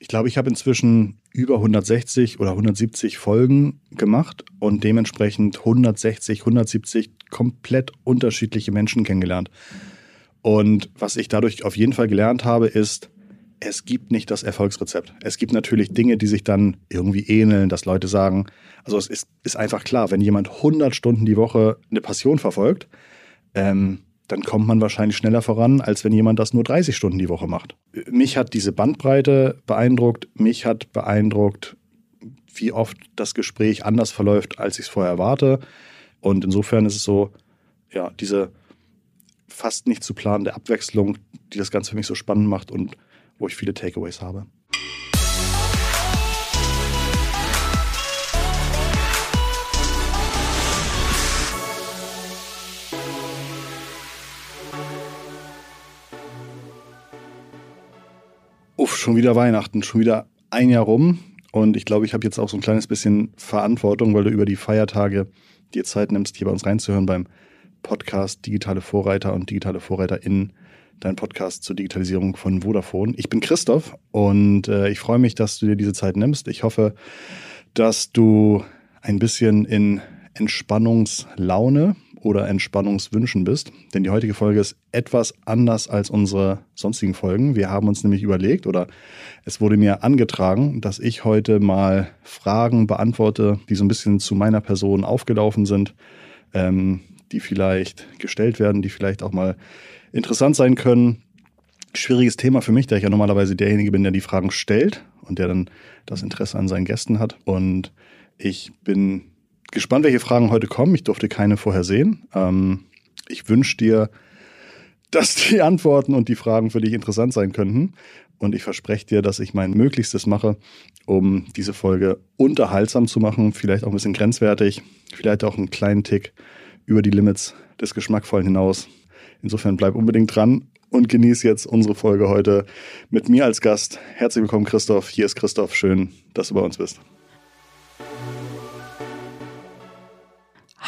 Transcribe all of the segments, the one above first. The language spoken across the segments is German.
Ich glaube, ich habe inzwischen über 160 oder 170 Folgen gemacht und dementsprechend 160, 170 komplett unterschiedliche Menschen kennengelernt. Und was ich dadurch auf jeden Fall gelernt habe, ist, es gibt nicht das Erfolgsrezept. Es gibt natürlich Dinge, die sich dann irgendwie ähneln, dass Leute sagen, also es ist, ist einfach klar, wenn jemand 100 Stunden die Woche eine Passion verfolgt, ähm, dann kommt man wahrscheinlich schneller voran, als wenn jemand das nur 30 Stunden die Woche macht. Mich hat diese Bandbreite beeindruckt. Mich hat beeindruckt, wie oft das Gespräch anders verläuft, als ich es vorher erwarte. Und insofern ist es so, ja, diese fast nicht zu planende Abwechslung, die das Ganze für mich so spannend macht und wo ich viele Takeaways habe. Schon wieder Weihnachten, schon wieder ein Jahr rum. Und ich glaube, ich habe jetzt auch so ein kleines bisschen Verantwortung, weil du über die Feiertage dir Zeit nimmst, hier bei uns reinzuhören beim Podcast Digitale Vorreiter und Digitale VorreiterInnen, dein Podcast zur Digitalisierung von Vodafone. Ich bin Christoph und äh, ich freue mich, dass du dir diese Zeit nimmst. Ich hoffe, dass du ein bisschen in Entspannungslaune oder Entspannungswünschen bist. Denn die heutige Folge ist etwas anders als unsere sonstigen Folgen. Wir haben uns nämlich überlegt oder es wurde mir angetragen, dass ich heute mal Fragen beantworte, die so ein bisschen zu meiner Person aufgelaufen sind, ähm, die vielleicht gestellt werden, die vielleicht auch mal interessant sein können. Schwieriges Thema für mich, da ich ja normalerweise derjenige bin, der die Fragen stellt und der dann das Interesse an seinen Gästen hat. Und ich bin gespannt, welche Fragen heute kommen. Ich durfte keine vorher sehen. Ähm, ich wünsche dir, dass die Antworten und die Fragen für dich interessant sein könnten. Und ich verspreche dir, dass ich mein Möglichstes mache, um diese Folge unterhaltsam zu machen, vielleicht auch ein bisschen grenzwertig, vielleicht auch einen kleinen Tick über die Limits des Geschmackvollen hinaus. Insofern bleib unbedingt dran und genieß jetzt unsere Folge heute mit mir als Gast. Herzlich willkommen, Christoph. Hier ist Christoph. Schön, dass du bei uns bist.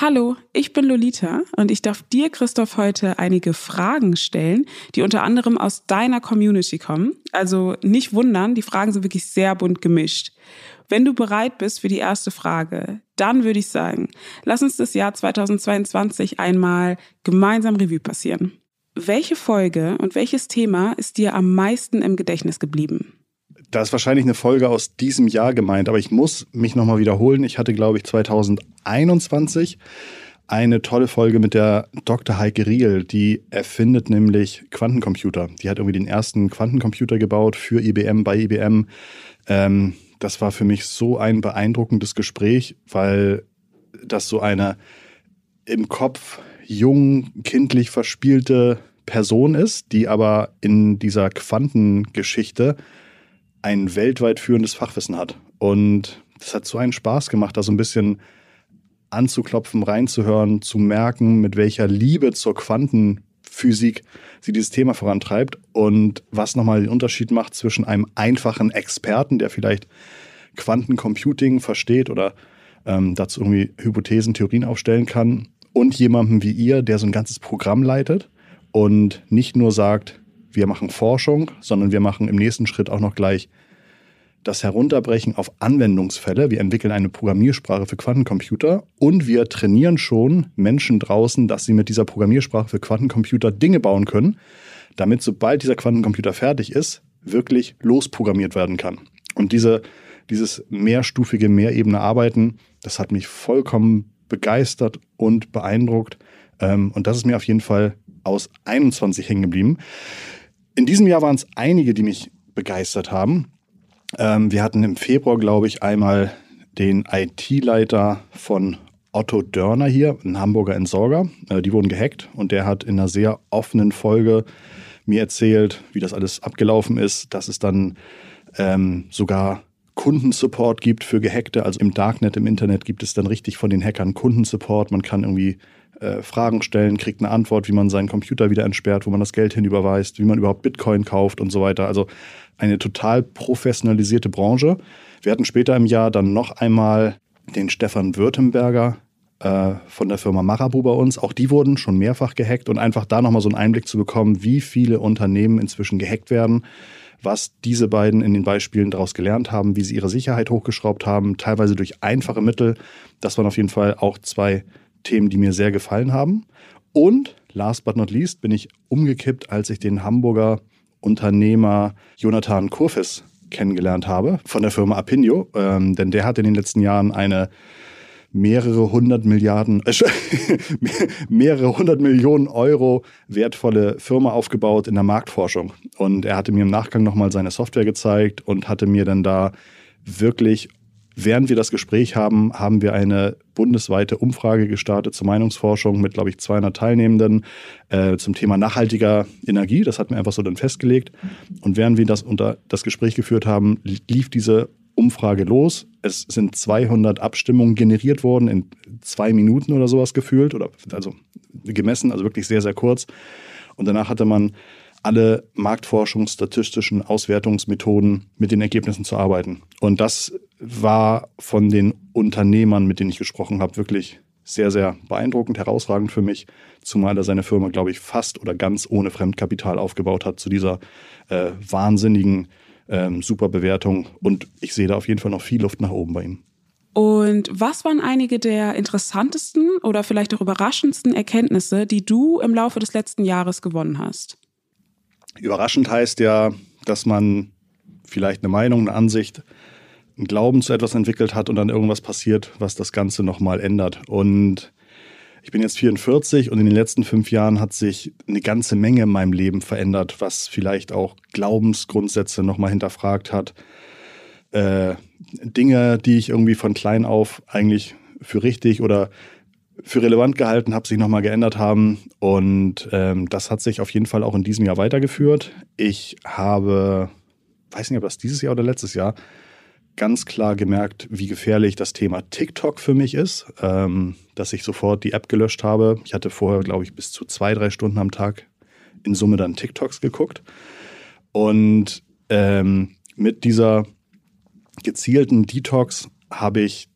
Hallo, ich bin Lolita und ich darf dir, Christoph, heute einige Fragen stellen, die unter anderem aus deiner Community kommen. Also nicht wundern, die Fragen sind wirklich sehr bunt gemischt. Wenn du bereit bist für die erste Frage, dann würde ich sagen, lass uns das Jahr 2022 einmal gemeinsam Revue passieren. Welche Folge und welches Thema ist dir am meisten im Gedächtnis geblieben? Da ist wahrscheinlich eine Folge aus diesem Jahr gemeint, aber ich muss mich nochmal wiederholen. Ich hatte, glaube ich, 2021 eine tolle Folge mit der Dr. Heike Riel, die erfindet nämlich Quantencomputer. Die hat irgendwie den ersten Quantencomputer gebaut für IBM, bei IBM. Ähm, das war für mich so ein beeindruckendes Gespräch, weil das so eine im Kopf jung, kindlich verspielte Person ist, die aber in dieser Quantengeschichte ein weltweit führendes Fachwissen hat. Und das hat so einen Spaß gemacht, da so ein bisschen anzuklopfen, reinzuhören, zu merken, mit welcher Liebe zur Quantenphysik sie dieses Thema vorantreibt und was nochmal den Unterschied macht zwischen einem einfachen Experten, der vielleicht Quantencomputing versteht oder ähm, dazu irgendwie Hypothesen, Theorien aufstellen kann und jemandem wie ihr, der so ein ganzes Programm leitet und nicht nur sagt, wir machen Forschung, sondern wir machen im nächsten Schritt auch noch gleich das Herunterbrechen auf Anwendungsfälle. Wir entwickeln eine Programmiersprache für Quantencomputer und wir trainieren schon Menschen draußen, dass sie mit dieser Programmiersprache für Quantencomputer Dinge bauen können, damit sobald dieser Quantencomputer fertig ist, wirklich losprogrammiert werden kann. Und diese, dieses mehrstufige, mehrebene Arbeiten, das hat mich vollkommen begeistert und beeindruckt. Ähm, und das ist mir auf jeden Fall aus 21 hängen geblieben. In diesem Jahr waren es einige, die mich begeistert haben. Ähm, wir hatten im Februar, glaube ich, einmal den IT-Leiter von Otto Dörner hier, ein Hamburger Entsorger. Äh, die wurden gehackt und der hat in einer sehr offenen Folge mir erzählt, wie das alles abgelaufen ist, dass es dann ähm, sogar Kundensupport gibt für Gehackte. Also im Darknet, im Internet gibt es dann richtig von den Hackern Kundensupport. Man kann irgendwie äh, Fragen stellen, kriegt eine Antwort, wie man seinen Computer wieder entsperrt, wo man das Geld hinüberweist, wie man überhaupt Bitcoin kauft und so weiter. Also eine total professionalisierte Branche. Wir hatten später im Jahr dann noch einmal den Stefan Württemberger äh, von der Firma Marabu bei uns. Auch die wurden schon mehrfach gehackt und einfach da nochmal so einen Einblick zu bekommen, wie viele Unternehmen inzwischen gehackt werden, was diese beiden in den Beispielen daraus gelernt haben, wie sie ihre Sicherheit hochgeschraubt haben, teilweise durch einfache Mittel. Das waren auf jeden Fall auch zwei Themen, die mir sehr gefallen haben. Und last but not least bin ich umgekippt, als ich den Hamburger Unternehmer Jonathan Kurfis kennengelernt habe von der Firma Apinio. Ähm, denn der hat in den letzten Jahren eine mehrere hundert Milliarden, äh, mehrere hundert Millionen Euro wertvolle Firma aufgebaut in der Marktforschung. Und er hatte mir im Nachgang nochmal seine Software gezeigt und hatte mir dann da wirklich Während wir das Gespräch haben, haben wir eine bundesweite Umfrage gestartet zur Meinungsforschung mit, glaube ich, 200 Teilnehmenden äh, zum Thema nachhaltiger Energie. Das hatten wir einfach so dann festgelegt. Und während wir das unter das Gespräch geführt haben, lief diese Umfrage los. Es sind 200 Abstimmungen generiert worden in zwei Minuten oder sowas gefühlt oder also gemessen, also wirklich sehr, sehr kurz. Und danach hatte man alle marktforschungsstatistischen Auswertungsmethoden mit den Ergebnissen zu arbeiten. Und das war von den Unternehmern, mit denen ich gesprochen habe, wirklich sehr, sehr beeindruckend, herausragend für mich, zumal er seine Firma, glaube ich, fast oder ganz ohne Fremdkapital aufgebaut hat zu dieser äh, wahnsinnigen ähm, Superbewertung. Und ich sehe da auf jeden Fall noch viel Luft nach oben bei ihm. Und was waren einige der interessantesten oder vielleicht auch überraschendsten Erkenntnisse, die du im Laufe des letzten Jahres gewonnen hast? Überraschend heißt ja, dass man vielleicht eine Meinung, eine Ansicht, einen Glauben zu etwas entwickelt hat und dann irgendwas passiert, was das Ganze nochmal ändert. Und ich bin jetzt 44 und in den letzten fünf Jahren hat sich eine ganze Menge in meinem Leben verändert, was vielleicht auch Glaubensgrundsätze nochmal hinterfragt hat. Äh, Dinge, die ich irgendwie von klein auf eigentlich für richtig oder für relevant gehalten habe, sich nochmal geändert haben. Und ähm, das hat sich auf jeden Fall auch in diesem Jahr weitergeführt. Ich habe, weiß nicht, ob das dieses Jahr oder letztes Jahr, ganz klar gemerkt, wie gefährlich das Thema TikTok für mich ist, ähm, dass ich sofort die App gelöscht habe. Ich hatte vorher, glaube ich, bis zu zwei, drei Stunden am Tag in Summe dann TikToks geguckt. Und ähm, mit dieser gezielten Detox habe ich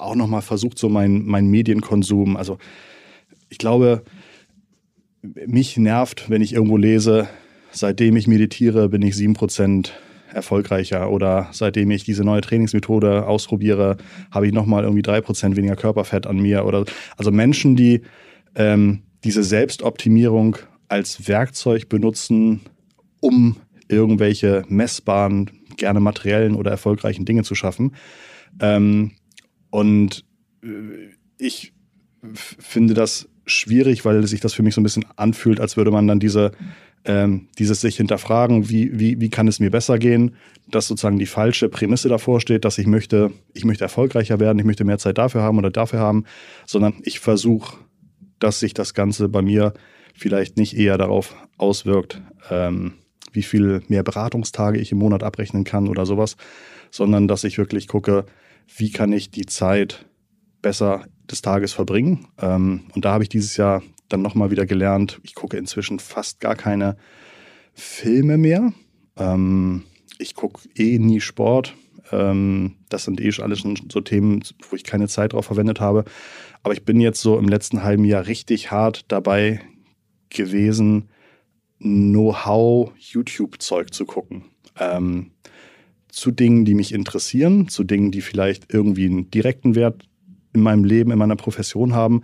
auch nochmal versucht, so mein, mein Medienkonsum. Also ich glaube, mich nervt, wenn ich irgendwo lese, seitdem ich meditiere, bin ich sieben Prozent erfolgreicher oder seitdem ich diese neue Trainingsmethode ausprobiere, habe ich nochmal irgendwie drei Prozent weniger Körperfett an mir oder also Menschen, die ähm, diese Selbstoptimierung als Werkzeug benutzen, um irgendwelche messbaren, gerne materiellen oder erfolgreichen Dinge zu schaffen. Ähm, und äh, ich finde das schwierig, weil sich das für mich so ein bisschen anfühlt, als würde man dann diese, ähm, dieses sich hinterfragen, wie, wie, wie kann es mir besser gehen, dass sozusagen die falsche Prämisse davor steht, dass ich möchte, ich möchte erfolgreicher werden, ich möchte mehr Zeit dafür haben oder dafür haben, sondern ich versuche, dass sich das Ganze bei mir vielleicht nicht eher darauf auswirkt, ähm, wie viel mehr Beratungstage ich im Monat abrechnen kann oder sowas, sondern dass ich wirklich gucke, wie kann ich die Zeit besser des Tages verbringen. Ähm, und da habe ich dieses Jahr dann nochmal wieder gelernt, ich gucke inzwischen fast gar keine Filme mehr. Ähm, ich gucke eh nie Sport. Ähm, das sind eh alles schon so Themen, wo ich keine Zeit drauf verwendet habe. Aber ich bin jetzt so im letzten halben Jahr richtig hart dabei gewesen, Know-how-YouTube-Zeug zu gucken. Ähm, zu Dingen, die mich interessieren, zu Dingen, die vielleicht irgendwie einen direkten Wert in meinem Leben, in meiner Profession haben,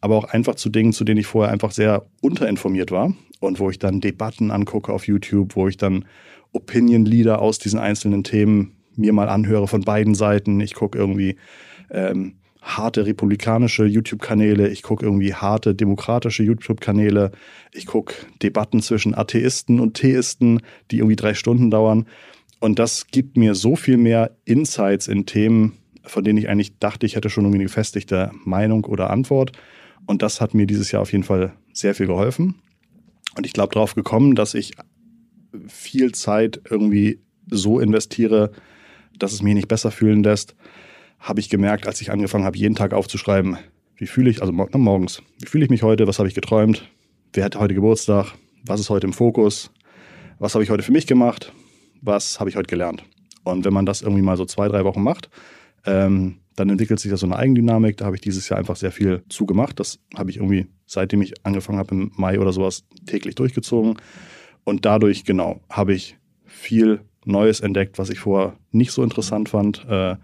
aber auch einfach zu Dingen, zu denen ich vorher einfach sehr unterinformiert war und wo ich dann Debatten angucke auf YouTube, wo ich dann Opinion-Leader aus diesen einzelnen Themen mir mal anhöre von beiden Seiten. Ich gucke irgendwie ähm, harte republikanische YouTube-Kanäle, ich gucke irgendwie harte demokratische YouTube-Kanäle, ich gucke Debatten zwischen Atheisten und Theisten, die irgendwie drei Stunden dauern. Und das gibt mir so viel mehr Insights in Themen, von denen ich eigentlich dachte, ich hätte schon irgendwie eine gefestigte Meinung oder Antwort. Und das hat mir dieses Jahr auf jeden Fall sehr viel geholfen. Und ich glaube darauf gekommen, dass ich viel Zeit irgendwie so investiere, dass es mich nicht besser fühlen lässt, habe ich gemerkt, als ich angefangen habe, jeden Tag aufzuschreiben, wie fühle ich, also morgens, wie fühle ich mich heute, was habe ich geträumt, wer hat heute Geburtstag, was ist heute im Fokus, was habe ich heute für mich gemacht, was habe ich heute gelernt. Und wenn man das irgendwie mal so zwei, drei Wochen macht, ähm, dann entwickelt sich da so eine Eigendynamik. Da habe ich dieses Jahr einfach sehr viel zugemacht. Das habe ich irgendwie, seitdem ich angefangen habe im Mai oder sowas, täglich durchgezogen. und dadurch, genau, habe ich viel Neues entdeckt, was ich vorher nicht so interessant fand. Äh,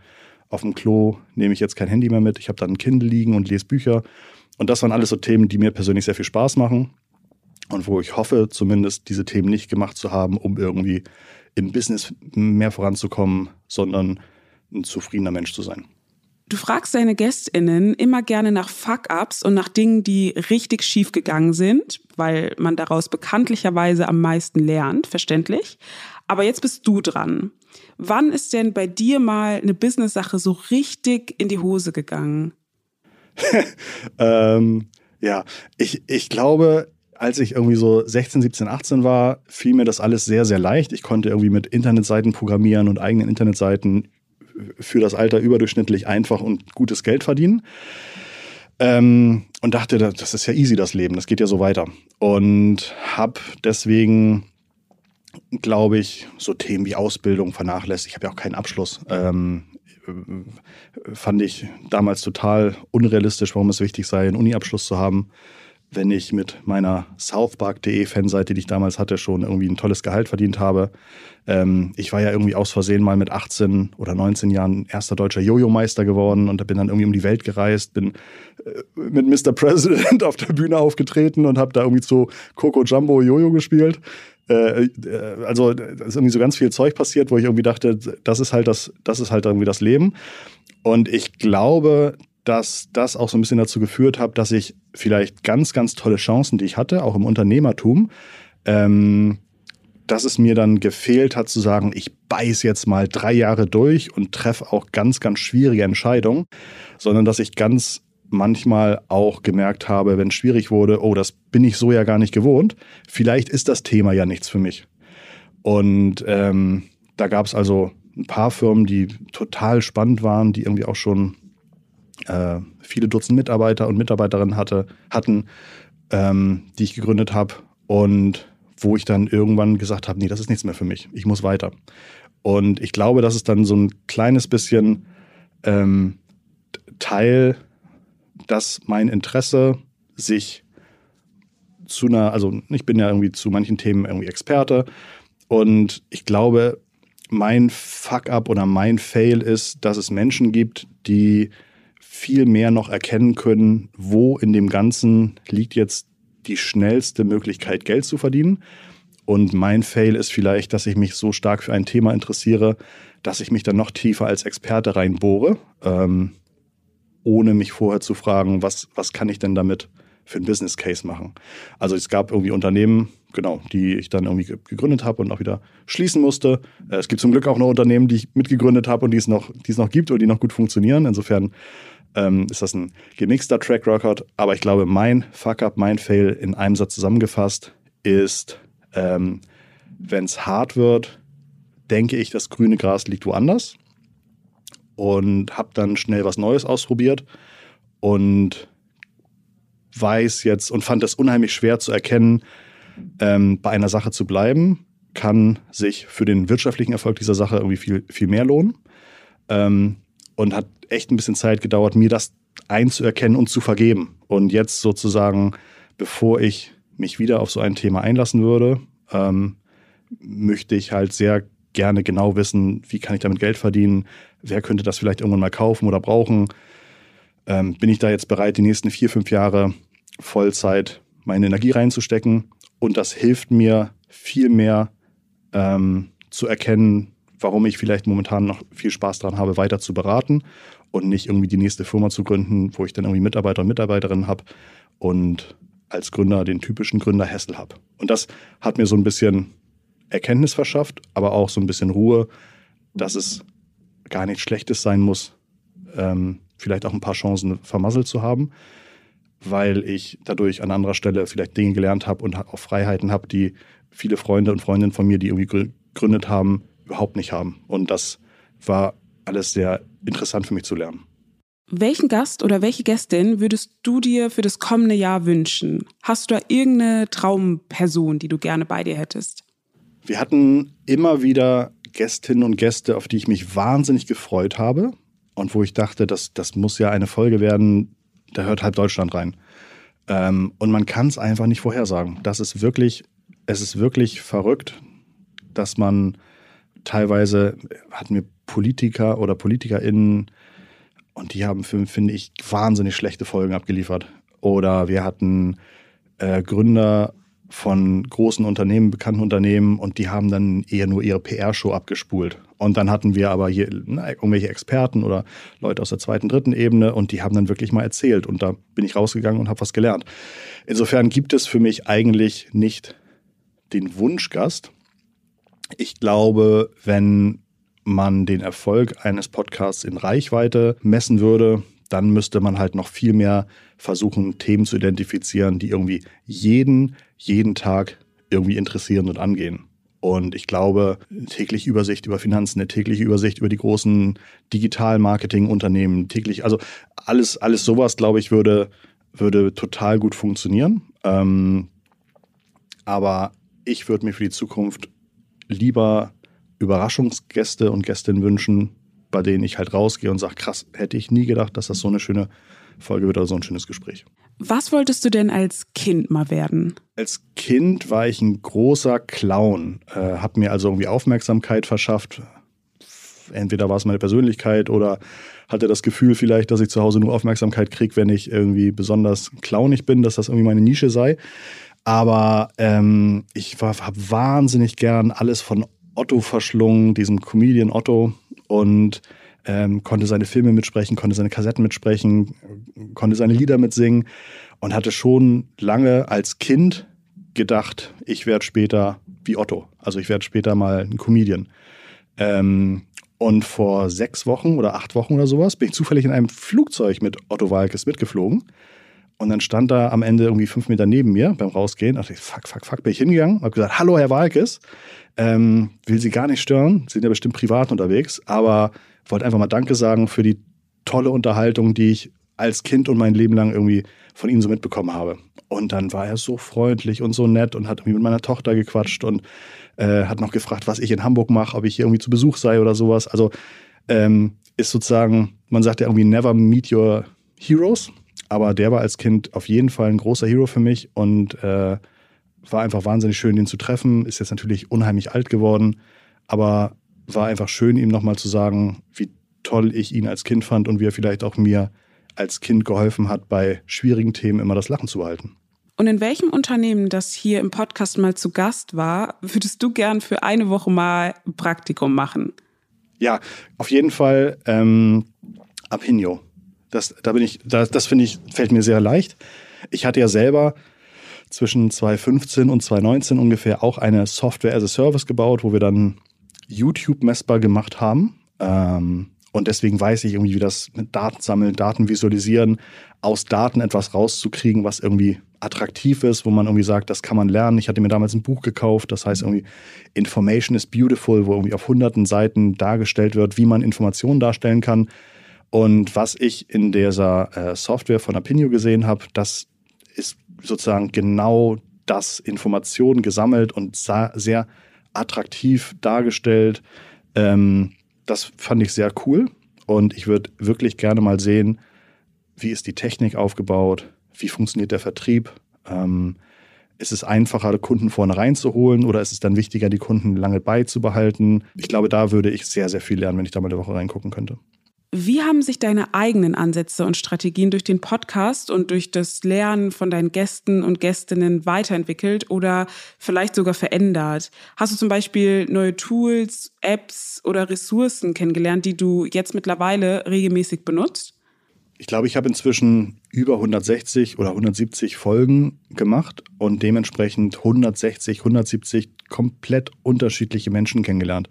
auf dem Klo nehme ich jetzt kein Handy mehr mit. Ich habe dann ein Kindle liegen und lese Bücher. Und das waren alles so Themen, die mir persönlich sehr viel Spaß machen und wo ich hoffe, zumindest diese Themen nicht gemacht zu haben, um irgendwie im Business mehr voranzukommen, sondern ein zufriedener Mensch zu sein. Du fragst deine GästInnen immer gerne nach Fuck-Ups und nach Dingen, die richtig schief gegangen sind, weil man daraus bekanntlicherweise am meisten lernt, verständlich. Aber jetzt bist du dran. Wann ist denn bei dir mal eine Business-Sache so richtig in die Hose gegangen? ähm, ja, ich, ich glaube, als ich irgendwie so 16, 17, 18 war, fiel mir das alles sehr, sehr leicht. Ich konnte irgendwie mit Internetseiten programmieren und eigenen Internetseiten für das Alter überdurchschnittlich einfach und gutes Geld verdienen. Ähm, und dachte, das ist ja easy, das Leben, das geht ja so weiter. Und habe deswegen, glaube ich, so Themen wie Ausbildung vernachlässigt. Ich habe ja auch keinen Abschluss. Ähm, fand ich damals total unrealistisch, warum es wichtig sei, einen Uni-Abschluss zu haben wenn ich mit meiner southpark.de Fanseite, die ich damals hatte, schon irgendwie ein tolles Gehalt verdient habe. Ähm, ich war ja irgendwie aus Versehen mal mit 18 oder 19 Jahren erster deutscher Jojo-Meister geworden und bin dann irgendwie um die Welt gereist, bin äh, mit Mr. President auf der Bühne aufgetreten und habe da irgendwie zu Coco Jumbo Jojo gespielt. Äh, äh, also ist irgendwie so ganz viel Zeug passiert, wo ich irgendwie dachte, das ist halt das, das ist halt irgendwie das Leben. Und ich glaube, dass das auch so ein bisschen dazu geführt hat, dass ich vielleicht ganz, ganz tolle Chancen, die ich hatte, auch im Unternehmertum, ähm, dass es mir dann gefehlt hat zu sagen, ich beiß jetzt mal drei Jahre durch und treffe auch ganz, ganz schwierige Entscheidungen, sondern dass ich ganz manchmal auch gemerkt habe, wenn es schwierig wurde, oh, das bin ich so ja gar nicht gewohnt, vielleicht ist das Thema ja nichts für mich. Und ähm, da gab es also ein paar Firmen, die total spannend waren, die irgendwie auch schon äh, viele Dutzend Mitarbeiter und Mitarbeiterinnen hatte, hatten, ähm, die ich gegründet habe und wo ich dann irgendwann gesagt habe, nee, das ist nichts mehr für mich, ich muss weiter. Und ich glaube, das ist dann so ein kleines bisschen ähm, Teil, dass mein Interesse sich zu einer, also ich bin ja irgendwie zu manchen Themen irgendwie Experte und ich glaube, mein Fuck-up oder mein Fail ist, dass es Menschen gibt, die viel mehr noch erkennen können, wo in dem Ganzen liegt jetzt die schnellste Möglichkeit, Geld zu verdienen. Und mein Fail ist vielleicht, dass ich mich so stark für ein Thema interessiere, dass ich mich dann noch tiefer als Experte reinbohre, ähm, ohne mich vorher zu fragen, was, was kann ich denn damit für einen Business Case machen. Also es gab irgendwie Unternehmen, genau, die ich dann irgendwie gegründet habe und auch wieder schließen musste. Äh, es gibt zum Glück auch noch Unternehmen, die ich mitgegründet habe und die es noch, die es noch gibt und die noch gut funktionieren. Insofern ähm, ist das ein gemixter Track Record. Aber ich glaube, mein Fuck-up, mein Fail in einem Satz zusammengefasst ist, ähm, wenn es hart wird, denke ich, das grüne Gras liegt woanders und habe dann schnell was Neues ausprobiert und weiß jetzt und fand es unheimlich schwer zu erkennen, ähm, bei einer Sache zu bleiben, kann sich für den wirtschaftlichen Erfolg dieser Sache irgendwie viel, viel mehr lohnen. Ähm, und hat echt ein bisschen Zeit gedauert, mir das einzuerkennen und zu vergeben. Und jetzt sozusagen, bevor ich mich wieder auf so ein Thema einlassen würde, ähm, möchte ich halt sehr gerne genau wissen, wie kann ich damit Geld verdienen, wer könnte das vielleicht irgendwann mal kaufen oder brauchen. Ähm, bin ich da jetzt bereit, die nächsten vier, fünf Jahre Vollzeit meine Energie reinzustecken? Und das hilft mir viel mehr ähm, zu erkennen, warum ich vielleicht momentan noch viel Spaß daran habe, weiter zu beraten und nicht irgendwie die nächste Firma zu gründen, wo ich dann irgendwie Mitarbeiter und Mitarbeiterinnen habe und als Gründer den typischen Gründer Hessel habe. Und das hat mir so ein bisschen Erkenntnis verschafft, aber auch so ein bisschen Ruhe, dass es gar nichts Schlechtes sein muss, ähm, vielleicht auch ein paar Chancen vermasselt zu haben, weil ich dadurch an anderer Stelle vielleicht Dinge gelernt habe und auch Freiheiten habe, die viele Freunde und Freundinnen von mir, die irgendwie gegründet haben, überhaupt nicht haben. Und das war alles sehr interessant für mich zu lernen. Welchen Gast oder welche Gästin würdest du dir für das kommende Jahr wünschen? Hast du da irgendeine Traumperson, die du gerne bei dir hättest? Wir hatten immer wieder Gästinnen und Gäste, auf die ich mich wahnsinnig gefreut habe und wo ich dachte, das, das muss ja eine Folge werden, da hört halb Deutschland rein. Ähm, und man kann es einfach nicht vorhersagen. Das ist wirklich es ist wirklich verrückt, dass man teilweise hatten wir Politiker oder PolitikerInnen und die haben, finde ich, wahnsinnig schlechte Folgen abgeliefert. Oder wir hatten äh, Gründer von großen Unternehmen, bekannten Unternehmen und die haben dann eher nur ihre PR-Show abgespult. Und dann hatten wir aber hier na, irgendwelche Experten oder Leute aus der zweiten, dritten Ebene und die haben dann wirklich mal erzählt und da bin ich rausgegangen und habe was gelernt. Insofern gibt es für mich eigentlich nicht den Wunschgast. Ich glaube, wenn man den Erfolg eines Podcasts in Reichweite messen würde, dann müsste man halt noch viel mehr versuchen, Themen zu identifizieren, die irgendwie jeden, jeden Tag irgendwie interessieren und angehen. Und ich glaube, eine tägliche Übersicht über Finanzen, eine tägliche Übersicht über die großen Digital-Marketing-Unternehmen, täglich, also alles, alles sowas, glaube ich, würde, würde total gut funktionieren. Ähm, aber ich würde mir für die Zukunft lieber Überraschungsgäste und Gästinnen wünschen, bei denen ich halt rausgehe und sage, krass, hätte ich nie gedacht, dass das so eine schöne Folge wird oder so ein schönes Gespräch. Was wolltest du denn als Kind mal werden? Als Kind war ich ein großer Clown, äh, habe mir also irgendwie Aufmerksamkeit verschafft. Entweder war es meine Persönlichkeit oder hatte das Gefühl vielleicht, dass ich zu Hause nur Aufmerksamkeit kriege, wenn ich irgendwie besonders clownig bin, dass das irgendwie meine Nische sei. Aber ähm, ich habe wahnsinnig gern alles von Otto verschlungen, diesem Comedian Otto und ähm, konnte seine Filme mitsprechen, konnte seine Kassetten mitsprechen, konnte seine Lieder mitsingen und hatte schon lange als Kind gedacht, ich werde später wie Otto. Also ich werde später mal ein Comedian. Ähm, und vor sechs Wochen oder acht Wochen oder sowas bin ich zufällig in einem Flugzeug mit Otto Walkes mitgeflogen. Und dann stand da am Ende irgendwie fünf Meter neben mir beim Rausgehen. Da dachte ich, fuck, fuck, fuck, bin ich hingegangen, habe gesagt, hallo Herr Walkes, ähm, will Sie gar nicht stören, Sie sind ja bestimmt privat unterwegs, aber wollte einfach mal Danke sagen für die tolle Unterhaltung, die ich als Kind und mein Leben lang irgendwie von Ihnen so mitbekommen habe. Und dann war er so freundlich und so nett und hat irgendwie mit meiner Tochter gequatscht und äh, hat noch gefragt, was ich in Hamburg mache, ob ich hier irgendwie zu Besuch sei oder sowas. Also ähm, ist sozusagen, man sagt ja irgendwie never meet your heroes, aber der war als Kind auf jeden Fall ein großer Hero für mich und äh, war einfach wahnsinnig schön, ihn zu treffen. Ist jetzt natürlich unheimlich alt geworden, aber war einfach schön, ihm nochmal zu sagen, wie toll ich ihn als Kind fand und wie er vielleicht auch mir als Kind geholfen hat, bei schwierigen Themen immer das Lachen zu behalten. Und in welchem Unternehmen, das hier im Podcast mal zu Gast war, würdest du gern für eine Woche mal Praktikum machen? Ja, auf jeden Fall ähm, Apinio. Das, da bin ich, das, das finde ich, fällt mir sehr leicht. Ich hatte ja selber zwischen 2015 und 2019 ungefähr auch eine Software as a Service gebaut, wo wir dann YouTube messbar gemacht haben. Ähm, und deswegen weiß ich irgendwie, wie das mit Daten sammeln, Daten visualisieren, aus Daten etwas rauszukriegen, was irgendwie attraktiv ist, wo man irgendwie sagt, das kann man lernen. Ich hatte mir damals ein Buch gekauft, das heißt irgendwie Information is Beautiful, wo irgendwie auf hunderten Seiten dargestellt wird, wie man Informationen darstellen kann. Und was ich in dieser äh, Software von Apinio gesehen habe, das ist sozusagen genau das Informationen gesammelt und sehr attraktiv dargestellt. Ähm, das fand ich sehr cool und ich würde wirklich gerne mal sehen, wie ist die Technik aufgebaut, wie funktioniert der Vertrieb. Ähm, ist es einfacher, Kunden vorne reinzuholen oder ist es dann wichtiger, die Kunden lange beizubehalten? Ich glaube, da würde ich sehr, sehr viel lernen, wenn ich da mal eine Woche reingucken könnte. Wie haben sich deine eigenen Ansätze und Strategien durch den Podcast und durch das Lernen von deinen Gästen und Gästinnen weiterentwickelt oder vielleicht sogar verändert? Hast du zum Beispiel neue Tools, Apps oder Ressourcen kennengelernt, die du jetzt mittlerweile regelmäßig benutzt? Ich glaube, ich habe inzwischen über 160 oder 170 Folgen gemacht und dementsprechend 160, 170 komplett unterschiedliche Menschen kennengelernt.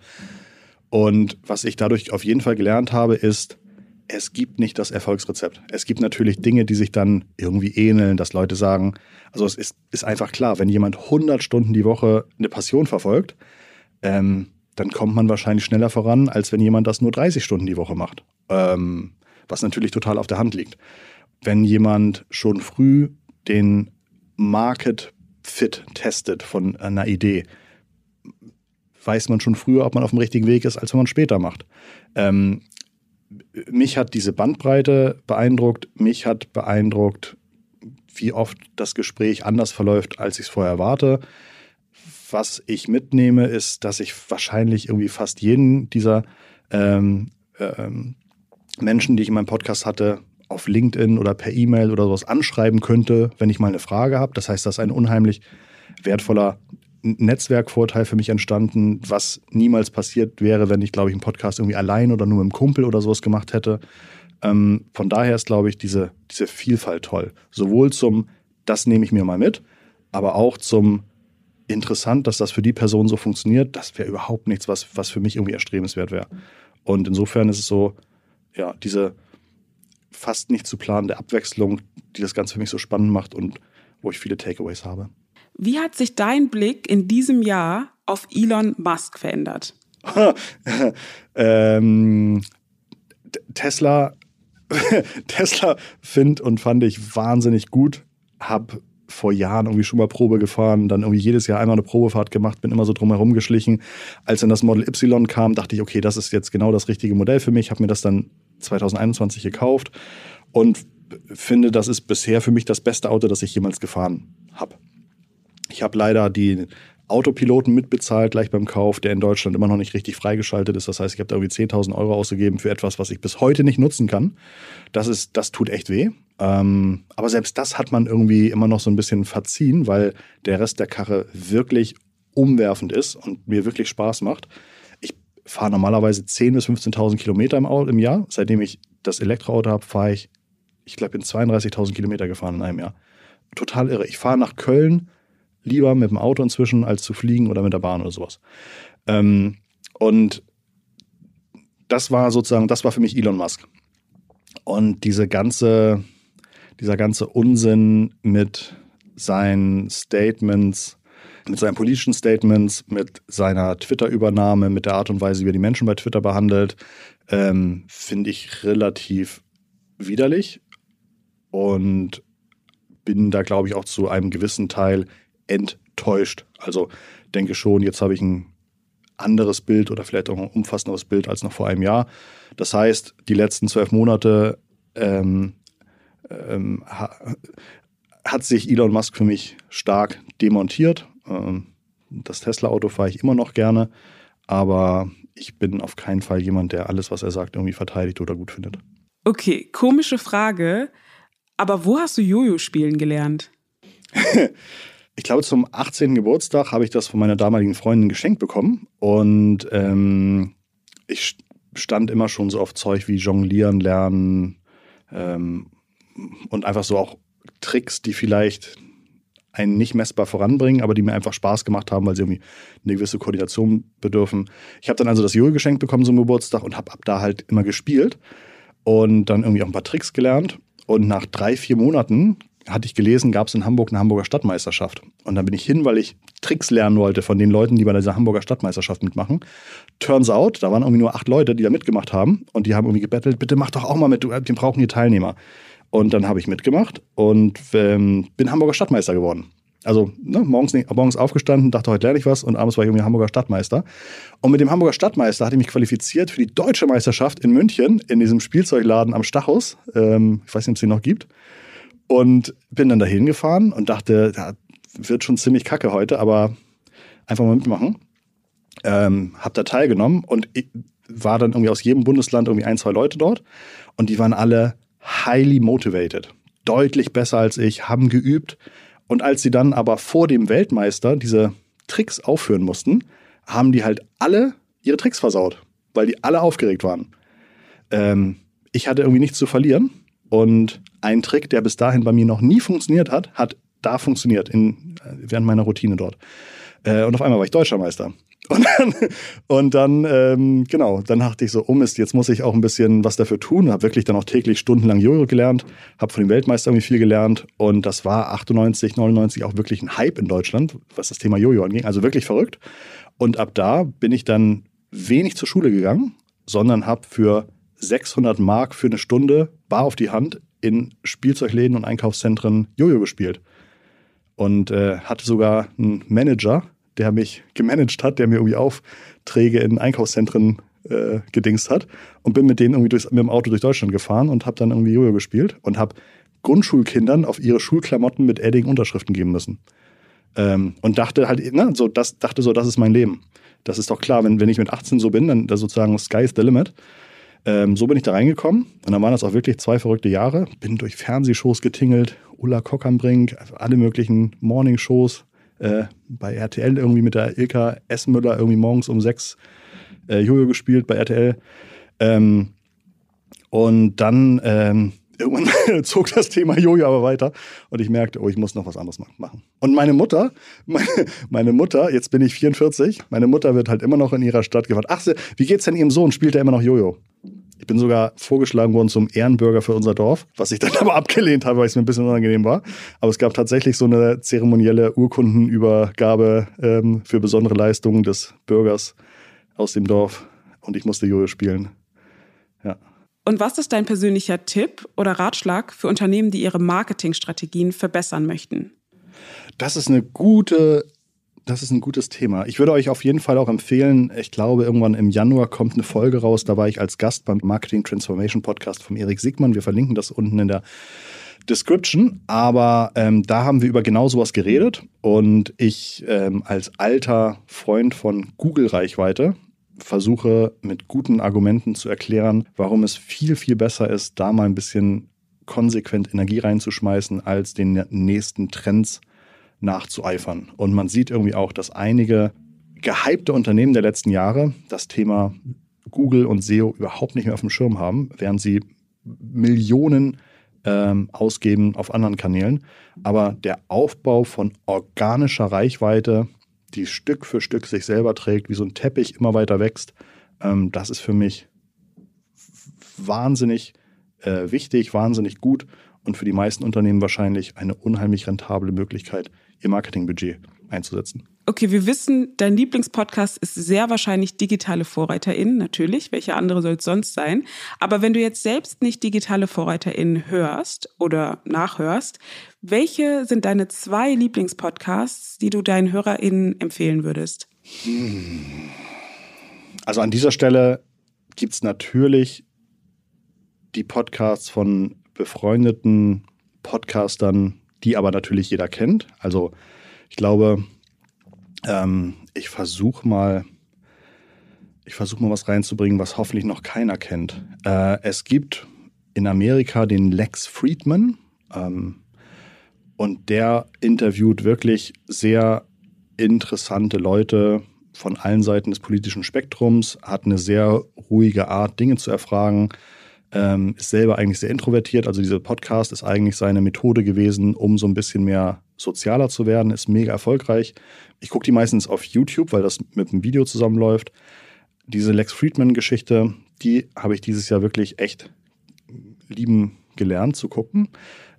Und was ich dadurch auf jeden Fall gelernt habe, ist, es gibt nicht das Erfolgsrezept. Es gibt natürlich Dinge, die sich dann irgendwie ähneln, dass Leute sagen, also es ist, ist einfach klar, wenn jemand 100 Stunden die Woche eine Passion verfolgt, ähm, dann kommt man wahrscheinlich schneller voran, als wenn jemand das nur 30 Stunden die Woche macht. Ähm, was natürlich total auf der Hand liegt. Wenn jemand schon früh den Market Fit testet von einer Idee, weiß man schon früher, ob man auf dem richtigen Weg ist, als wenn man später macht. Ähm, mich hat diese Bandbreite beeindruckt. Mich hat beeindruckt, wie oft das Gespräch anders verläuft, als ich es vorher erwarte. was ich mitnehme, ist, dass ich wahrscheinlich irgendwie fast jeden dieser ähm, ähm, Menschen, die ich in meinem Podcast hatte, auf LinkedIn oder per E-Mail oder sowas anschreiben könnte, wenn ich mal eine Frage habe. Das heißt, das ist ein unheimlich wertvoller Netzwerkvorteil für mich entstanden, was niemals passiert wäre, wenn ich, glaube ich, einen Podcast irgendwie allein oder nur mit einem Kumpel oder sowas gemacht hätte. Ähm, von daher ist, glaube ich, diese, diese Vielfalt toll. Sowohl zum, das nehme ich mir mal mit, aber auch zum interessant, dass das für die Person so funktioniert. Das wäre überhaupt nichts, was, was für mich irgendwie erstrebenswert wäre. Und insofern ist es so, ja, diese fast nicht zu planende Abwechslung, die das Ganze für mich so spannend macht und wo ich viele Takeaways habe. Wie hat sich dein Blick in diesem Jahr auf Elon Musk verändert? ähm, Tesla, Tesla finde und fand ich wahnsinnig gut. Hab vor Jahren irgendwie schon mal Probe gefahren, dann irgendwie jedes Jahr einmal eine Probefahrt gemacht, bin immer so drumherum geschlichen. Als dann das Model Y kam, dachte ich, okay, das ist jetzt genau das richtige Modell für mich. Habe mir das dann 2021 gekauft und finde, das ist bisher für mich das beste Auto, das ich jemals gefahren habe. Ich habe leider die Autopiloten mitbezahlt gleich beim Kauf, der in Deutschland immer noch nicht richtig freigeschaltet ist. Das heißt, ich habe da irgendwie 10.000 Euro ausgegeben für etwas, was ich bis heute nicht nutzen kann. Das, ist, das tut echt weh. Ähm, aber selbst das hat man irgendwie immer noch so ein bisschen verziehen, weil der Rest der Karre wirklich umwerfend ist und mir wirklich Spaß macht. Ich fahre normalerweise 10.000 bis 15.000 Kilometer im, im Jahr. Seitdem ich das Elektroauto habe, fahre ich, ich glaube, bin 32.000 Kilometer gefahren in einem Jahr. Total irre. Ich fahre nach Köln lieber mit dem Auto inzwischen, als zu fliegen oder mit der Bahn oder sowas. Ähm, und das war sozusagen, das war für mich Elon Musk. Und diese ganze, dieser ganze Unsinn mit seinen Statements, mit seinen politischen Statements, mit seiner Twitter-Übernahme, mit der Art und Weise, wie er die Menschen bei Twitter behandelt, ähm, finde ich relativ widerlich und bin da, glaube ich, auch zu einem gewissen Teil enttäuscht. Also denke schon, jetzt habe ich ein anderes Bild oder vielleicht auch ein umfassenderes Bild als noch vor einem Jahr. Das heißt, die letzten zwölf Monate ähm, ähm, ha, hat sich Elon Musk für mich stark demontiert. Ähm, das Tesla-Auto fahre ich immer noch gerne, aber ich bin auf keinen Fall jemand, der alles, was er sagt, irgendwie verteidigt oder gut findet. Okay, komische Frage. Aber wo hast du Jojo spielen gelernt? ich glaube, zum 18. Geburtstag habe ich das von meiner damaligen Freundin geschenkt bekommen. Und ähm, ich stand immer schon so auf Zeug wie Jonglieren lernen ähm, und einfach so auch Tricks, die vielleicht einen nicht messbar voranbringen, aber die mir einfach Spaß gemacht haben, weil sie irgendwie eine gewisse Koordination bedürfen. Ich habe dann also das Jojo geschenkt bekommen zum Geburtstag und habe ab da halt immer gespielt und dann irgendwie auch ein paar Tricks gelernt. Und nach drei, vier Monaten hatte ich gelesen, gab es in Hamburg eine Hamburger Stadtmeisterschaft. Und dann bin ich hin, weil ich Tricks lernen wollte von den Leuten, die bei dieser Hamburger Stadtmeisterschaft mitmachen. Turns out, da waren irgendwie nur acht Leute, die da mitgemacht haben. Und die haben irgendwie gebettelt, bitte mach doch auch mal mit, wir brauchen hier Teilnehmer. Und dann habe ich mitgemacht und ähm, bin Hamburger Stadtmeister geworden. Also ne, morgens, morgens aufgestanden, dachte, heute lerne ich was und abends war ich irgendwie Hamburger Stadtmeister. Und mit dem Hamburger Stadtmeister hatte ich mich qualifiziert für die deutsche Meisterschaft in München in diesem Spielzeugladen am Stachus. Ähm, ich weiß nicht, ob es den noch gibt. Und bin dann dahin gefahren und dachte, da wird schon ziemlich kacke heute, aber einfach mal mitmachen. Ähm, hab da teilgenommen und war dann irgendwie aus jedem Bundesland irgendwie ein, zwei Leute dort. Und die waren alle highly motivated. Deutlich besser als ich, haben geübt. Und als sie dann aber vor dem Weltmeister diese Tricks aufführen mussten, haben die halt alle ihre Tricks versaut, weil die alle aufgeregt waren. Ähm, ich hatte irgendwie nichts zu verlieren und ein Trick, der bis dahin bei mir noch nie funktioniert hat, hat da funktioniert in, während meiner Routine dort. Äh, und auf einmal war ich Deutscher Meister. Und dann, und dann ähm, genau, dann dachte ich so, oh Mist, jetzt muss ich auch ein bisschen was dafür tun. Habe wirklich dann auch täglich stundenlang Jojo gelernt, habe von dem Weltmeister irgendwie viel gelernt. Und das war 98, 99 auch wirklich ein Hype in Deutschland, was das Thema Jojo anging. Also wirklich verrückt. Und ab da bin ich dann wenig zur Schule gegangen, sondern habe für 600 Mark für eine Stunde bar auf die Hand in Spielzeugläden und Einkaufszentren Jojo gespielt. Und äh, hatte sogar einen Manager, der mich gemanagt hat, der mir irgendwie Aufträge in Einkaufszentren äh, gedingst hat. Und bin mit denen irgendwie durchs, mit dem Auto durch Deutschland gefahren und habe dann irgendwie Jojo gespielt und habe Grundschulkindern auf ihre Schulklamotten mit Edding Unterschriften geben müssen. Ähm, und dachte halt, ne, so, das, dachte so, das ist mein Leben. Das ist doch klar, wenn, wenn ich mit 18 so bin, dann sozusagen Sky is the limit. Ähm, so bin ich da reingekommen und dann waren das auch wirklich zwei verrückte Jahre. Bin durch Fernsehshows getingelt, Ulla Kock am Brink, alle möglichen Morningshows äh, bei RTL irgendwie mit der Ilka Esmüller irgendwie morgens um sechs äh, Jojo gespielt bei RTL. Ähm, und dann ähm, irgendwann zog das Thema Jojo aber weiter und ich merkte, oh, ich muss noch was anderes machen. Und meine Mutter, meine, meine, Mutter, jetzt bin ich 44, meine Mutter wird halt immer noch in ihrer Stadt gefragt, ach, wie geht's denn ihrem Sohn? Spielt er immer noch Jojo? Ich bin sogar vorgeschlagen worden zum Ehrenbürger für unser Dorf, was ich dann aber abgelehnt habe, weil es mir ein bisschen unangenehm war. Aber es gab tatsächlich so eine zeremonielle Urkundenübergabe ähm, für besondere Leistungen des Bürgers aus dem Dorf und ich musste Jojo spielen. Ja. Und was ist dein persönlicher Tipp oder Ratschlag für Unternehmen, die ihre Marketingstrategien verbessern möchten? Das ist eine gute, das ist ein gutes Thema. Ich würde euch auf jeden Fall auch empfehlen, ich glaube, irgendwann im Januar kommt eine Folge raus. Da war ich als Gast beim Marketing Transformation Podcast von Erik Siegmann. Wir verlinken das unten in der Description, aber ähm, da haben wir über genau sowas geredet und ich ähm, als alter Freund von Google-Reichweite versuche mit guten Argumenten zu erklären, warum es viel, viel besser ist, da mal ein bisschen konsequent Energie reinzuschmeißen, als den nächsten Trends nachzueifern. Und man sieht irgendwie auch, dass einige gehypte Unternehmen der letzten Jahre das Thema Google und SEO überhaupt nicht mehr auf dem Schirm haben, während sie Millionen ähm, ausgeben auf anderen Kanälen. Aber der Aufbau von organischer Reichweite die Stück für Stück sich selber trägt, wie so ein Teppich immer weiter wächst, ähm, das ist für mich wahnsinnig äh, wichtig, wahnsinnig gut und für die meisten Unternehmen wahrscheinlich eine unheimlich rentable Möglichkeit, ihr Marketingbudget einzusetzen. Okay, wir wissen, dein Lieblingspodcast ist sehr wahrscheinlich digitale VorreiterInnen, natürlich. Welche andere soll es sonst sein? Aber wenn du jetzt selbst nicht digitale VorreiterInnen hörst oder nachhörst, welche sind deine zwei Lieblingspodcasts, die du deinen HörerInnen empfehlen würdest? Also an dieser Stelle gibt es natürlich die Podcasts von befreundeten Podcastern, die aber natürlich jeder kennt. Also ich glaube, ähm, ich versuche mal, ich versuche mal was reinzubringen, was hoffentlich noch keiner kennt. Äh, es gibt in Amerika den Lex Friedman ähm, und der interviewt wirklich sehr interessante Leute von allen Seiten des politischen Spektrums, hat eine sehr ruhige Art, Dinge zu erfragen, ähm, ist selber eigentlich sehr introvertiert. Also dieser Podcast ist eigentlich seine Methode gewesen, um so ein bisschen mehr sozialer zu werden, ist mega erfolgreich. Ich gucke die meistens auf YouTube, weil das mit dem Video zusammenläuft. Diese Lex Friedman-Geschichte, die habe ich dieses Jahr wirklich echt lieben gelernt zu gucken.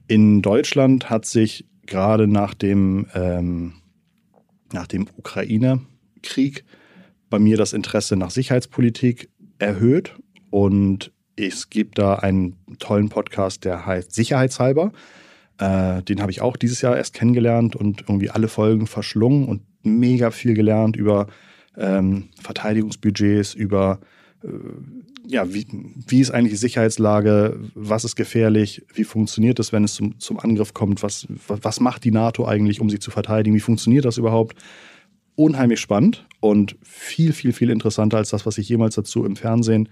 In Deutschland hat sich gerade nach dem, ähm, nach dem Ukraine-Krieg bei mir das Interesse nach Sicherheitspolitik erhöht und es gibt da einen tollen Podcast, der heißt Sicherheitshalber. Äh, den habe ich auch dieses Jahr erst kennengelernt und irgendwie alle Folgen verschlungen und mega viel gelernt über ähm, Verteidigungsbudgets, über äh, ja, wie, wie ist eigentlich die Sicherheitslage, was ist gefährlich, wie funktioniert es, wenn es zum, zum Angriff kommt, was, was macht die NATO eigentlich, um sich zu verteidigen, wie funktioniert das überhaupt? Unheimlich spannend und viel, viel, viel interessanter als das, was ich jemals dazu im Fernsehen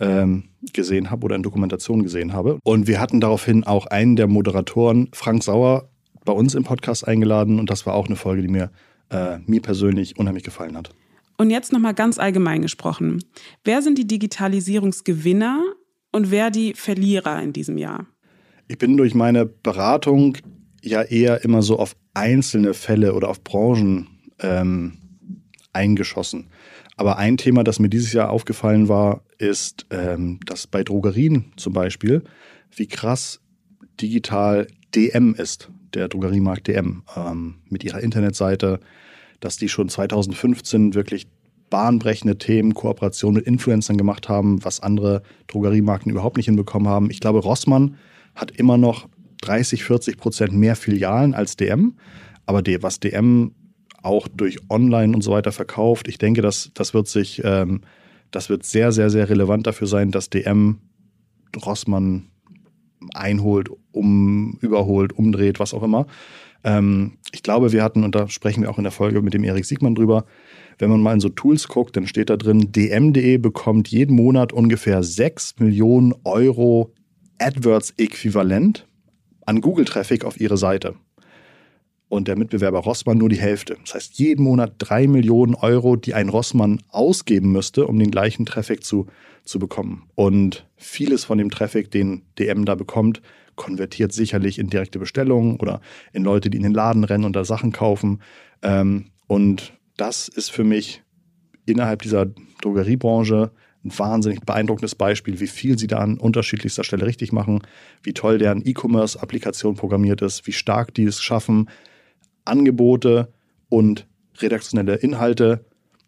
ähm, gesehen habe oder in Dokumentationen gesehen habe. Und wir hatten daraufhin auch einen der Moderatoren, Frank Sauer, bei uns im Podcast eingeladen und das war auch eine Folge, die mir, äh, mir persönlich unheimlich gefallen hat. Und jetzt nochmal ganz allgemein gesprochen. Wer sind die Digitalisierungsgewinner und wer die Verlierer in diesem Jahr? Ich bin durch meine Beratung ja eher immer so auf einzelne Fälle oder auf Branchen ähm, eingeschossen. Aber ein Thema, das mir dieses Jahr aufgefallen war, ist, ähm, dass bei Drogerien zum Beispiel, wie krass digital DM ist, der Drogeriemarkt DM, ähm, mit ihrer Internetseite, dass die schon 2015 wirklich bahnbrechende Themen, Kooperation mit Influencern gemacht haben, was andere Drogeriemarken überhaupt nicht hinbekommen haben. Ich glaube, Rossmann hat immer noch 30, 40 Prozent mehr Filialen als DM. Aber was DM auch durch Online und so weiter verkauft. Ich denke, das, das wird sich, ähm, das wird sehr, sehr, sehr relevant dafür sein, dass DM Rossmann einholt, um, überholt, umdreht, was auch immer. Ähm, ich glaube, wir hatten, und da sprechen wir auch in der Folge mit dem Erik Siegmann drüber, wenn man mal in so Tools guckt, dann steht da drin, dm.de bekommt jeden Monat ungefähr 6 Millionen Euro AdWords-Äquivalent an Google-Traffic auf ihre Seite. Und der Mitbewerber Rossmann nur die Hälfte. Das heißt, jeden Monat 3 Millionen Euro, die ein Rossmann ausgeben müsste, um den gleichen Traffic zu, zu bekommen. Und vieles von dem Traffic, den DM da bekommt, konvertiert sicherlich in direkte Bestellungen oder in Leute, die in den Laden rennen und da Sachen kaufen. Ähm, und das ist für mich innerhalb dieser Drogeriebranche ein wahnsinnig beeindruckendes Beispiel, wie viel sie da an unterschiedlichster Stelle richtig machen, wie toll deren E-Commerce-Applikation programmiert ist, wie stark die es schaffen, Angebote und redaktionelle Inhalte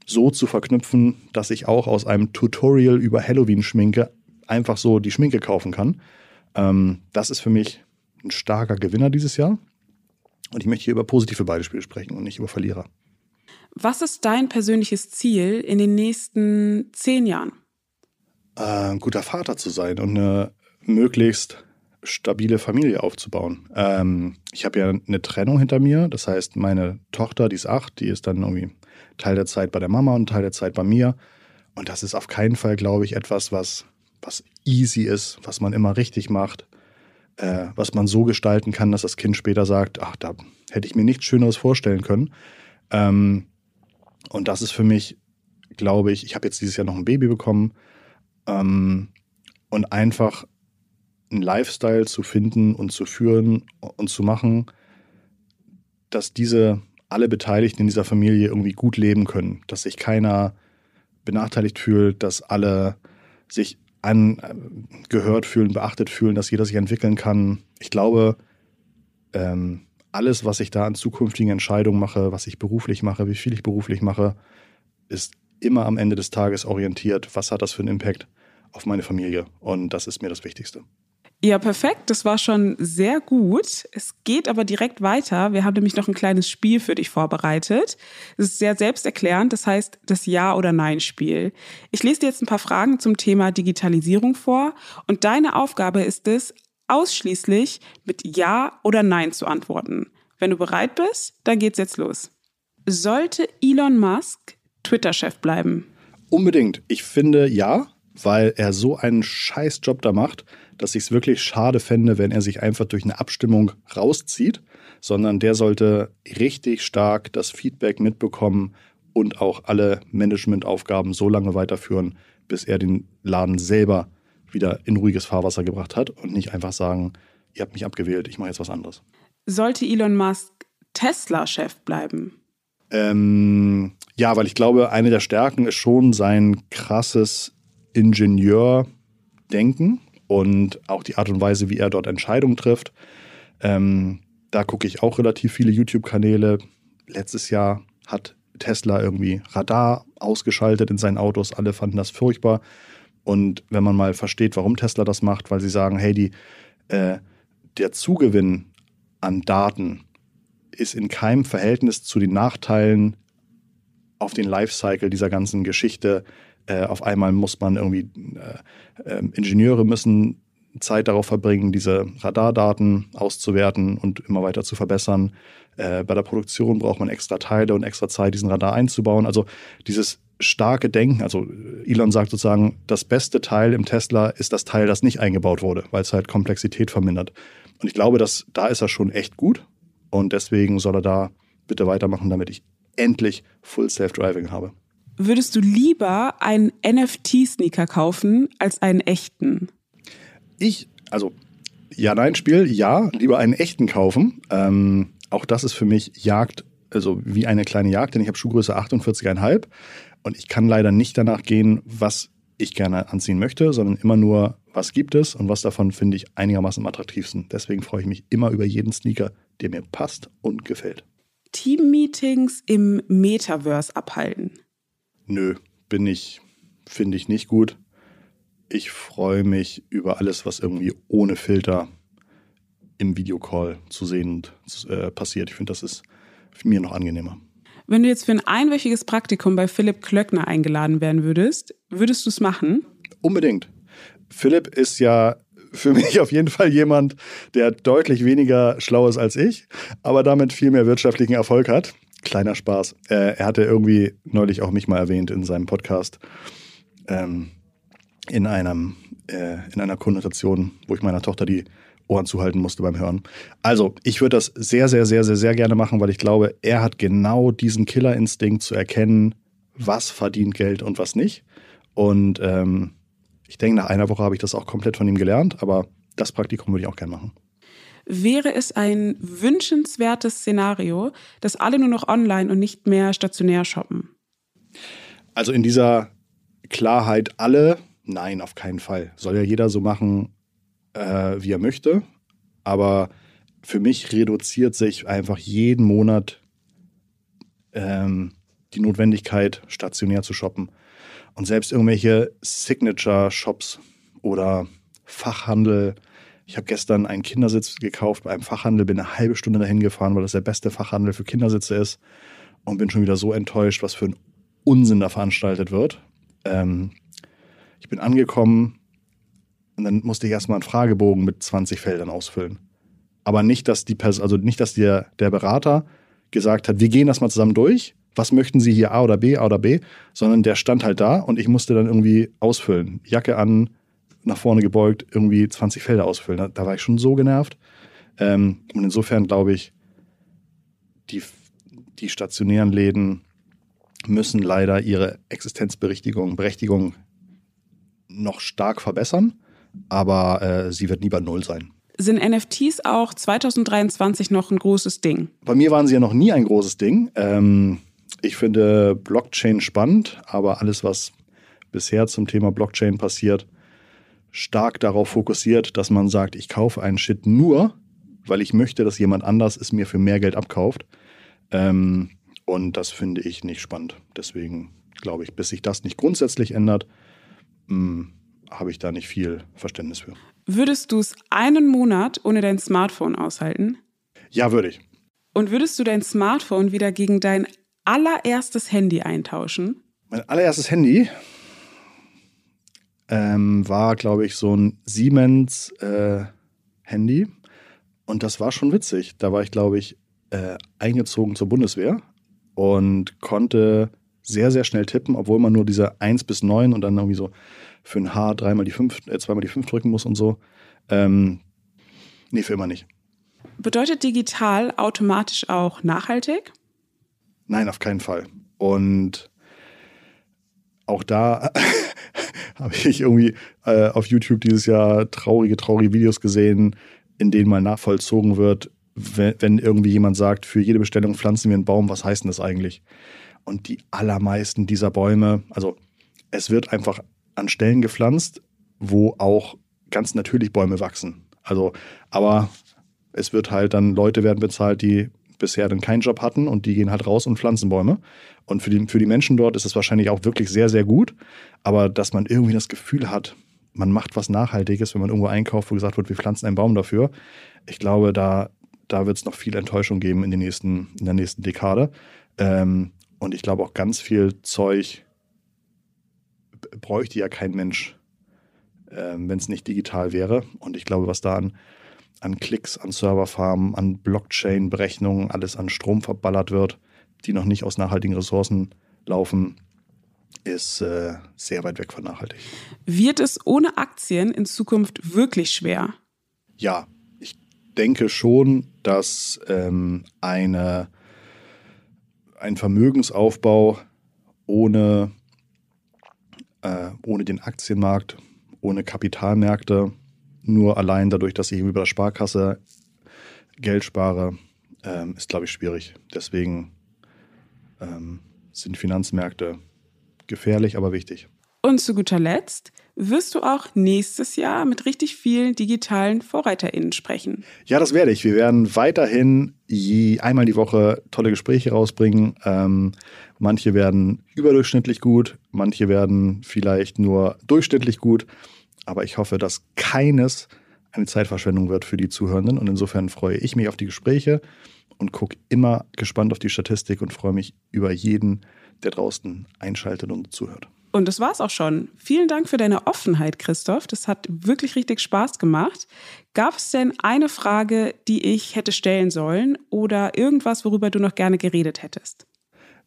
so zu verknüpfen, dass ich auch aus einem Tutorial über Halloween-Schminke einfach so die Schminke kaufen kann. Ähm, das ist für mich ein starker Gewinner dieses Jahr. Und ich möchte hier über positive Beispiele sprechen und nicht über Verlierer. Was ist dein persönliches Ziel in den nächsten zehn Jahren? Äh, ein guter Vater zu sein und eine möglichst stabile Familie aufzubauen. Ähm, ich habe ja eine Trennung hinter mir. Das heißt, meine Tochter, die ist acht, die ist dann irgendwie Teil der Zeit bei der Mama und Teil der Zeit bei mir. Und das ist auf keinen Fall, glaube ich, etwas, was, was easy ist, was man immer richtig macht, äh, was man so gestalten kann, dass das Kind später sagt, ach, da hätte ich mir nichts Schöneres vorstellen können. Ähm, und das ist für mich, glaube ich, ich habe jetzt dieses Jahr noch ein Baby bekommen ähm, und einfach einen Lifestyle zu finden und zu führen und zu machen, dass diese alle Beteiligten in dieser Familie irgendwie gut leben können, dass sich keiner benachteiligt fühlt, dass alle sich angehört fühlen, beachtet fühlen, dass jeder sich entwickeln kann. Ich glaube, ähm, alles, was ich da an zukünftigen Entscheidungen mache, was ich beruflich mache, wie viel ich beruflich mache, ist immer am Ende des Tages orientiert, was hat das für einen Impact auf meine Familie. Und das ist mir das Wichtigste. Ja, perfekt. Das war schon sehr gut. Es geht aber direkt weiter. Wir haben nämlich noch ein kleines Spiel für dich vorbereitet. Es ist sehr selbsterklärend. Das heißt das Ja- oder Nein-Spiel. Ich lese dir jetzt ein paar Fragen zum Thema Digitalisierung vor. Und deine Aufgabe ist es, ausschließlich mit Ja oder Nein zu antworten. Wenn du bereit bist, dann geht's jetzt los. Sollte Elon Musk Twitter-Chef bleiben? Unbedingt. Ich finde ja, weil er so einen Scheißjob da macht, dass ich es wirklich schade fände, wenn er sich einfach durch eine Abstimmung rauszieht, sondern der sollte richtig stark das Feedback mitbekommen und auch alle Managementaufgaben so lange weiterführen, bis er den Laden selber wieder in ruhiges Fahrwasser gebracht hat und nicht einfach sagen, ihr habt mich abgewählt, ich mache jetzt was anderes. Sollte Elon Musk Tesla-Chef bleiben? Ähm, ja, weil ich glaube, eine der Stärken ist schon sein krasses Ingenieurdenken und auch die Art und Weise, wie er dort Entscheidungen trifft. Ähm, da gucke ich auch relativ viele YouTube-Kanäle. Letztes Jahr hat Tesla irgendwie Radar ausgeschaltet in seinen Autos. Alle fanden das furchtbar. Und wenn man mal versteht, warum Tesla das macht, weil sie sagen, hey, die, äh, der Zugewinn an Daten ist in keinem Verhältnis zu den Nachteilen auf den Lifecycle dieser ganzen Geschichte. Äh, auf einmal muss man irgendwie, äh, äh, Ingenieure müssen Zeit darauf verbringen, diese Radardaten auszuwerten und immer weiter zu verbessern. Äh, bei der Produktion braucht man extra Teile und extra Zeit, diesen Radar einzubauen. Also dieses starke Denken. Also Elon sagt sozusagen, das beste Teil im Tesla ist das Teil, das nicht eingebaut wurde, weil es halt Komplexität vermindert. Und ich glaube, dass da ist er schon echt gut. Und deswegen soll er da bitte weitermachen, damit ich endlich Full Self-Driving habe. Würdest du lieber einen NFT-Sneaker kaufen als einen echten? Ich, also Ja-Nein-Spiel, ja, lieber einen echten kaufen. Ähm, auch das ist für mich Jagd, also wie eine kleine Jagd, denn ich habe Schuhgröße 48,5 und ich kann leider nicht danach gehen, was ich gerne anziehen möchte, sondern immer nur, was gibt es und was davon finde ich einigermaßen am attraktivsten. Deswegen freue ich mich immer über jeden Sneaker, der mir passt und gefällt. Team-Meetings im Metaverse abhalten? Nö, bin ich, finde ich nicht gut. Ich freue mich über alles, was irgendwie ohne Filter im Videocall zu sehen äh, passiert. Ich finde, das ist mir noch angenehmer. Wenn du jetzt für ein einwöchiges Praktikum bei Philipp Klöckner eingeladen werden würdest, würdest du es machen? Unbedingt. Philipp ist ja für mich auf jeden Fall jemand, der deutlich weniger schlau ist als ich, aber damit viel mehr wirtschaftlichen Erfolg hat. Kleiner Spaß. Äh, er hatte irgendwie neulich auch mich mal erwähnt in seinem Podcast. Ähm, in, einem, äh, in einer Konnotation, wo ich meiner Tochter die Ohren zuhalten musste beim Hören. Also, ich würde das sehr, sehr, sehr, sehr, sehr gerne machen, weil ich glaube, er hat genau diesen Killerinstinkt zu erkennen, was verdient Geld und was nicht. Und ähm, ich denke, nach einer Woche habe ich das auch komplett von ihm gelernt, aber das Praktikum würde ich auch gerne machen. Wäre es ein wünschenswertes Szenario, dass alle nur noch online und nicht mehr stationär shoppen? Also in dieser Klarheit alle, nein, auf keinen Fall. Soll ja jeder so machen, äh, wie er möchte. Aber für mich reduziert sich einfach jeden Monat ähm, die Notwendigkeit, stationär zu shoppen. Und selbst irgendwelche Signature-Shops oder Fachhandel. Ich habe gestern einen Kindersitz gekauft bei einem Fachhandel, bin eine halbe Stunde dahin gefahren, weil das der beste Fachhandel für Kindersitze ist. Und bin schon wieder so enttäuscht, was für ein Unsinn da veranstaltet wird. Ähm, ich bin angekommen und dann musste ich erstmal einen Fragebogen mit 20 Feldern ausfüllen. Aber nicht, dass die Pers also nicht, dass der, der Berater gesagt hat, wir gehen das mal zusammen durch was möchten Sie hier A oder B, A oder B, sondern der stand halt da und ich musste dann irgendwie ausfüllen. Jacke an, nach vorne gebeugt, irgendwie 20 Felder ausfüllen. Da, da war ich schon so genervt. Ähm, und insofern glaube ich, die, die stationären Läden müssen leider ihre Existenzberechtigung Berechtigung noch stark verbessern, aber äh, sie wird nie bei Null sein. Sind NFTs auch 2023 noch ein großes Ding? Bei mir waren sie ja noch nie ein großes Ding. Ähm, ich finde Blockchain spannend, aber alles, was bisher zum Thema Blockchain passiert, stark darauf fokussiert, dass man sagt, ich kaufe einen Shit nur, weil ich möchte, dass jemand anders es mir für mehr Geld abkauft. Ähm, und das finde ich nicht spannend. Deswegen glaube ich, bis sich das nicht grundsätzlich ändert, hm, habe ich da nicht viel Verständnis für. Würdest du es einen Monat ohne dein Smartphone aushalten? Ja, würde ich. Und würdest du dein Smartphone wieder gegen dein allererstes Handy eintauschen? Mein allererstes Handy ähm, war, glaube ich, so ein Siemens äh, Handy. Und das war schon witzig. Da war ich, glaube ich, äh, eingezogen zur Bundeswehr und konnte sehr, sehr schnell tippen, obwohl man nur diese 1 bis 9 und dann irgendwie so für ein H dreimal die 5, äh, zweimal die 5 drücken muss und so. Ähm, nee, für immer nicht. Bedeutet digital automatisch auch nachhaltig? Nein, auf keinen Fall. Und auch da habe ich irgendwie äh, auf YouTube dieses Jahr traurige, traurige Videos gesehen, in denen mal nachvollzogen wird, wenn, wenn irgendwie jemand sagt, für jede Bestellung pflanzen wir einen Baum, was heißt denn das eigentlich? Und die allermeisten dieser Bäume, also es wird einfach an Stellen gepflanzt, wo auch ganz natürlich Bäume wachsen. Also, aber es wird halt dann, Leute werden bezahlt, die bisher dann keinen Job hatten und die gehen halt raus und pflanzen Bäume. Und für die, für die Menschen dort ist es wahrscheinlich auch wirklich sehr, sehr gut. Aber dass man irgendwie das Gefühl hat, man macht was Nachhaltiges, wenn man irgendwo einkauft, wo gesagt wird, wir pflanzen einen Baum dafür. Ich glaube, da, da wird es noch viel Enttäuschung geben in, den nächsten, in der nächsten Dekade. Ähm, und ich glaube auch ganz viel Zeug bräuchte ja kein Mensch, ähm, wenn es nicht digital wäre. Und ich glaube, was da an an Klicks, an Serverfarmen, an Blockchain-Berechnungen, alles an Strom verballert wird, die noch nicht aus nachhaltigen Ressourcen laufen, ist äh, sehr weit weg von nachhaltig. Wird es ohne Aktien in Zukunft wirklich schwer? Ja, ich denke schon, dass ähm, eine, ein Vermögensaufbau ohne, äh, ohne den Aktienmarkt, ohne Kapitalmärkte nur allein dadurch, dass ich über der Sparkasse Geld spare, ähm, ist, glaube ich, schwierig. Deswegen ähm, sind Finanzmärkte gefährlich, aber wichtig. Und zu guter Letzt wirst du auch nächstes Jahr mit richtig vielen digitalen VorreiterInnen sprechen. Ja, das werde ich. Wir werden weiterhin je, einmal die Woche tolle Gespräche rausbringen. Ähm, manche werden überdurchschnittlich gut, manche werden vielleicht nur durchschnittlich gut. Aber ich hoffe, dass keines eine Zeitverschwendung wird für die Zuhörenden. Und insofern freue ich mich auf die Gespräche und gucke immer gespannt auf die Statistik und freue mich über jeden, der draußen einschaltet und zuhört. Und das war's auch schon. Vielen Dank für deine Offenheit, Christoph. Das hat wirklich richtig Spaß gemacht. Gab es denn eine Frage, die ich hätte stellen sollen oder irgendwas, worüber du noch gerne geredet hättest?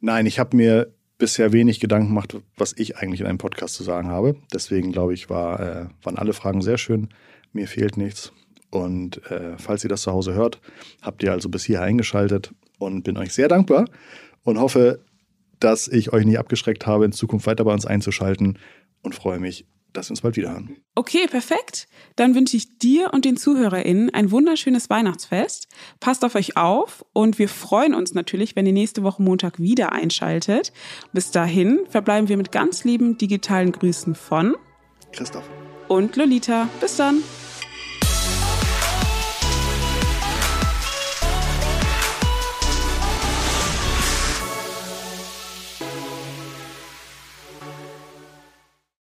Nein, ich habe mir bisher wenig Gedanken gemacht, was ich eigentlich in einem Podcast zu sagen habe. Deswegen glaube ich, war, äh, waren alle Fragen sehr schön. Mir fehlt nichts. Und äh, falls ihr das zu Hause hört, habt ihr also bis hier eingeschaltet und bin euch sehr dankbar und hoffe, dass ich euch nicht abgeschreckt habe, in Zukunft weiter bei uns einzuschalten und freue mich, dass wir uns bald wieder hören. Okay, perfekt. Dann wünsche ich dir und den ZuhörerInnen ein wunderschönes Weihnachtsfest. Passt auf euch auf und wir freuen uns natürlich, wenn ihr nächste Woche Montag wieder einschaltet. Bis dahin verbleiben wir mit ganz lieben digitalen Grüßen von Christoph und Lolita. Bis dann.